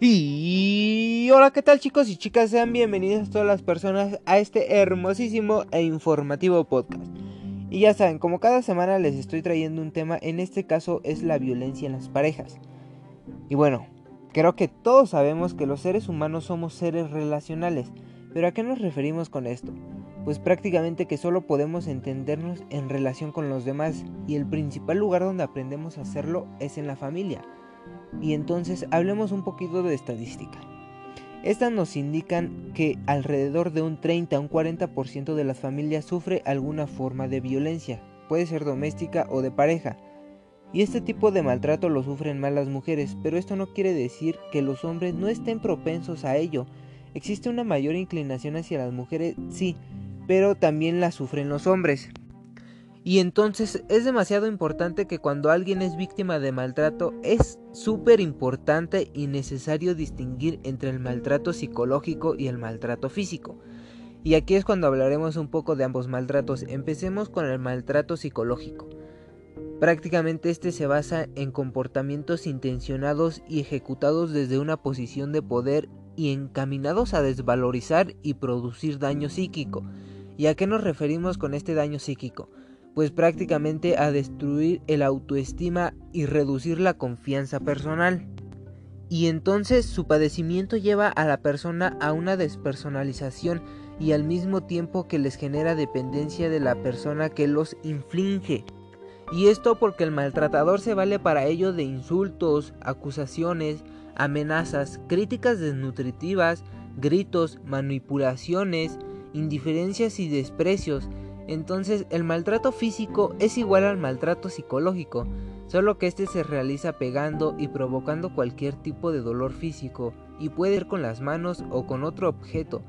Y hola, ¿qué tal chicos y chicas? Sean bienvenidos todas las personas a este hermosísimo e informativo podcast. Y ya saben, como cada semana les estoy trayendo un tema, en este caso es la violencia en las parejas. Y bueno, creo que todos sabemos que los seres humanos somos seres relacionales, pero ¿a qué nos referimos con esto? Pues prácticamente que solo podemos entendernos en relación con los demás y el principal lugar donde aprendemos a hacerlo es en la familia y entonces hablemos un poquito de estadística. Estas nos indican que alrededor de un 30 a un 40% de las familias sufre alguna forma de violencia, puede ser doméstica o de pareja. Y este tipo de maltrato lo sufren más las mujeres, pero esto no quiere decir que los hombres no estén propensos a ello. Existe una mayor inclinación hacia las mujeres, sí, pero también la sufren los hombres. Y entonces es demasiado importante que cuando alguien es víctima de maltrato es súper importante y necesario distinguir entre el maltrato psicológico y el maltrato físico. Y aquí es cuando hablaremos un poco de ambos maltratos. Empecemos con el maltrato psicológico. Prácticamente este se basa en comportamientos intencionados y ejecutados desde una posición de poder y encaminados a desvalorizar y producir daño psíquico. ¿Y a qué nos referimos con este daño psíquico? Pues prácticamente a destruir el autoestima y reducir la confianza personal. Y entonces su padecimiento lleva a la persona a una despersonalización y al mismo tiempo que les genera dependencia de la persona que los inflige. Y esto porque el maltratador se vale para ello de insultos, acusaciones, amenazas, críticas desnutritivas, gritos, manipulaciones, indiferencias y desprecios, entonces el maltrato físico es igual al maltrato psicológico, solo que este se realiza pegando y provocando cualquier tipo de dolor físico y puede ir con las manos o con otro objeto,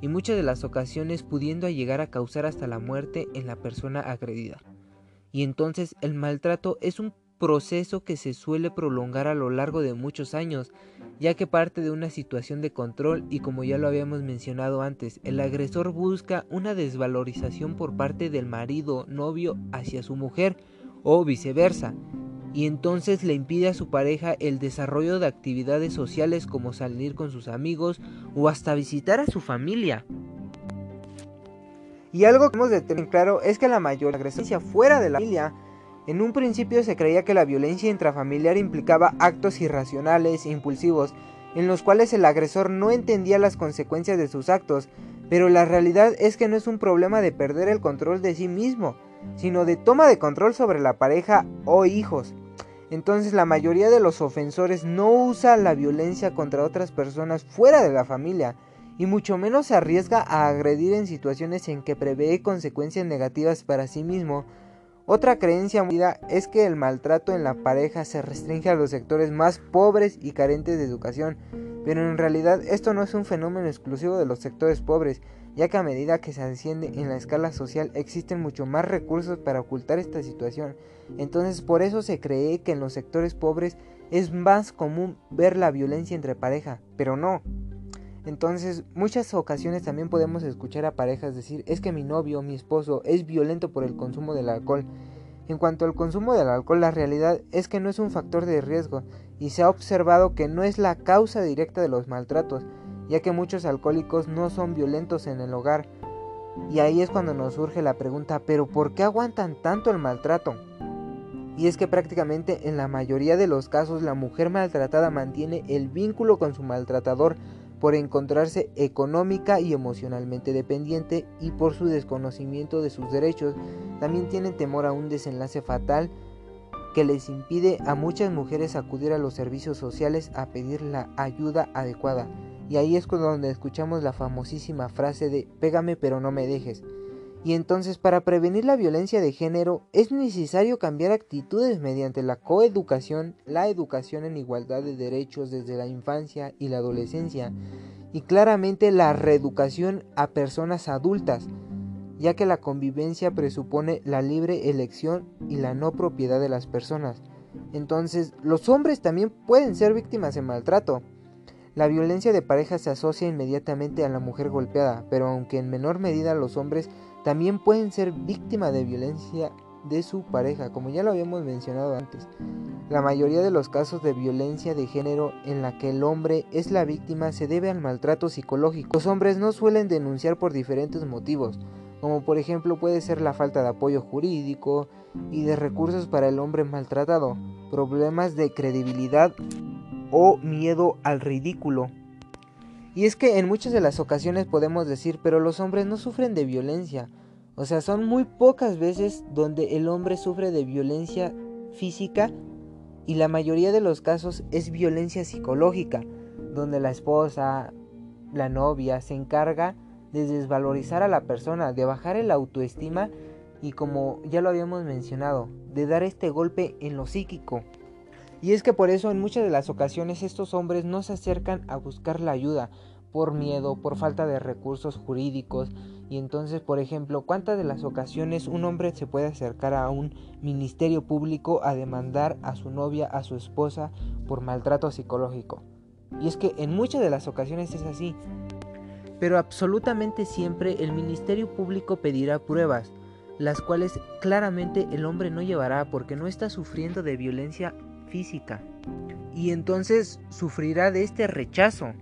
y muchas de las ocasiones pudiendo llegar a causar hasta la muerte en la persona agredida. Y entonces el maltrato es un proceso que se suele prolongar a lo largo de muchos años, ya que parte de una situación de control y como ya lo habíamos mencionado antes, el agresor busca una desvalorización por parte del marido, novio hacia su mujer o viceversa, y entonces le impide a su pareja el desarrollo de actividades sociales como salir con sus amigos o hasta visitar a su familia. Y algo que hemos de tener claro es que la mayor agresión fuera de la familia en un principio se creía que la violencia intrafamiliar implicaba actos irracionales impulsivos, en los cuales el agresor no entendía las consecuencias de sus actos, pero la realidad es que no es un problema de perder el control de sí mismo, sino de toma de control sobre la pareja o hijos. Entonces la mayoría de los ofensores no usa la violencia contra otras personas fuera de la familia, y mucho menos se arriesga a agredir en situaciones en que prevé consecuencias negativas para sí mismo otra creencia es que el maltrato en la pareja se restringe a los sectores más pobres y carentes de educación, pero en realidad esto no es un fenómeno exclusivo de los sectores pobres, ya que a medida que se asciende en la escala social existen mucho más recursos para ocultar esta situación. Entonces por eso se cree que en los sectores pobres es más común ver la violencia entre pareja, pero no, entonces, muchas ocasiones también podemos escuchar a parejas decir, es que mi novio, mi esposo, es violento por el consumo del alcohol. En cuanto al consumo del alcohol, la realidad es que no es un factor de riesgo y se ha observado que no es la causa directa de los maltratos, ya que muchos alcohólicos no son violentos en el hogar. Y ahí es cuando nos surge la pregunta, pero ¿por qué aguantan tanto el maltrato? Y es que prácticamente en la mayoría de los casos la mujer maltratada mantiene el vínculo con su maltratador por encontrarse económica y emocionalmente dependiente y por su desconocimiento de sus derechos, también tienen temor a un desenlace fatal que les impide a muchas mujeres acudir a los servicios sociales a pedir la ayuda adecuada. Y ahí es donde escuchamos la famosísima frase de pégame pero no me dejes. Y entonces para prevenir la violencia de género es necesario cambiar actitudes mediante la coeducación, la educación en igualdad de derechos desde la infancia y la adolescencia y claramente la reeducación a personas adultas, ya que la convivencia presupone la libre elección y la no propiedad de las personas. Entonces, los hombres también pueden ser víctimas de maltrato. La violencia de pareja se asocia inmediatamente a la mujer golpeada, pero aunque en menor medida los hombres también pueden ser víctimas de violencia de su pareja, como ya lo habíamos mencionado antes. La mayoría de los casos de violencia de género en la que el hombre es la víctima se debe al maltrato psicológico. Los hombres no suelen denunciar por diferentes motivos, como por ejemplo puede ser la falta de apoyo jurídico y de recursos para el hombre maltratado, problemas de credibilidad o miedo al ridículo. Y es que en muchas de las ocasiones podemos decir, pero los hombres no sufren de violencia. O sea, son muy pocas veces donde el hombre sufre de violencia física y la mayoría de los casos es violencia psicológica, donde la esposa, la novia se encarga de desvalorizar a la persona, de bajar el autoestima y como ya lo habíamos mencionado, de dar este golpe en lo psíquico. Y es que por eso en muchas de las ocasiones estos hombres no se acercan a buscar la ayuda, por miedo, por falta de recursos jurídicos. Y entonces, por ejemplo, ¿cuántas de las ocasiones un hombre se puede acercar a un ministerio público a demandar a su novia, a su esposa, por maltrato psicológico? Y es que en muchas de las ocasiones es así pero absolutamente siempre el Ministerio Público pedirá pruebas, las cuales claramente el hombre no llevará porque no está sufriendo de violencia física. Y entonces sufrirá de este rechazo.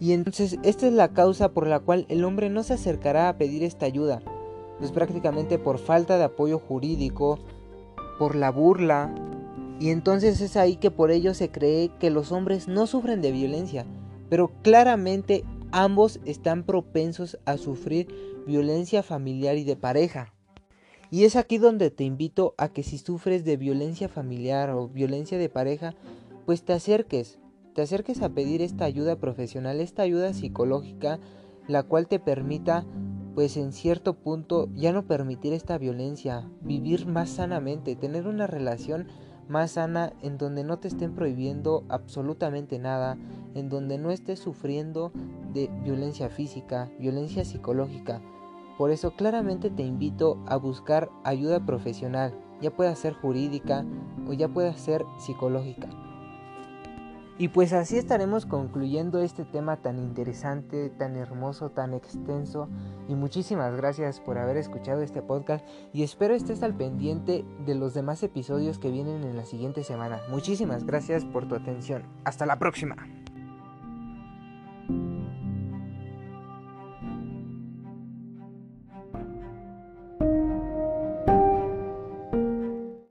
Y entonces esta es la causa por la cual el hombre no se acercará a pedir esta ayuda. Pues prácticamente por falta de apoyo jurídico, por la burla. Y entonces es ahí que por ello se cree que los hombres no sufren de violencia. Pero claramente ambos están propensos a sufrir violencia familiar y de pareja. Y es aquí donde te invito a que si sufres de violencia familiar o violencia de pareja, pues te acerques, te acerques a pedir esta ayuda profesional, esta ayuda psicológica, la cual te permita, pues en cierto punto, ya no permitir esta violencia, vivir más sanamente, tener una relación más sana en donde no te estén prohibiendo absolutamente nada, en donde no estés sufriendo de violencia física, violencia psicológica. Por eso claramente te invito a buscar ayuda profesional, ya pueda ser jurídica o ya pueda ser psicológica. Y pues así estaremos concluyendo este tema tan interesante, tan hermoso, tan extenso. Y muchísimas gracias por haber escuchado este podcast y espero estés al pendiente de los demás episodios que vienen en la siguiente semana. Muchísimas gracias por tu atención. Hasta la próxima.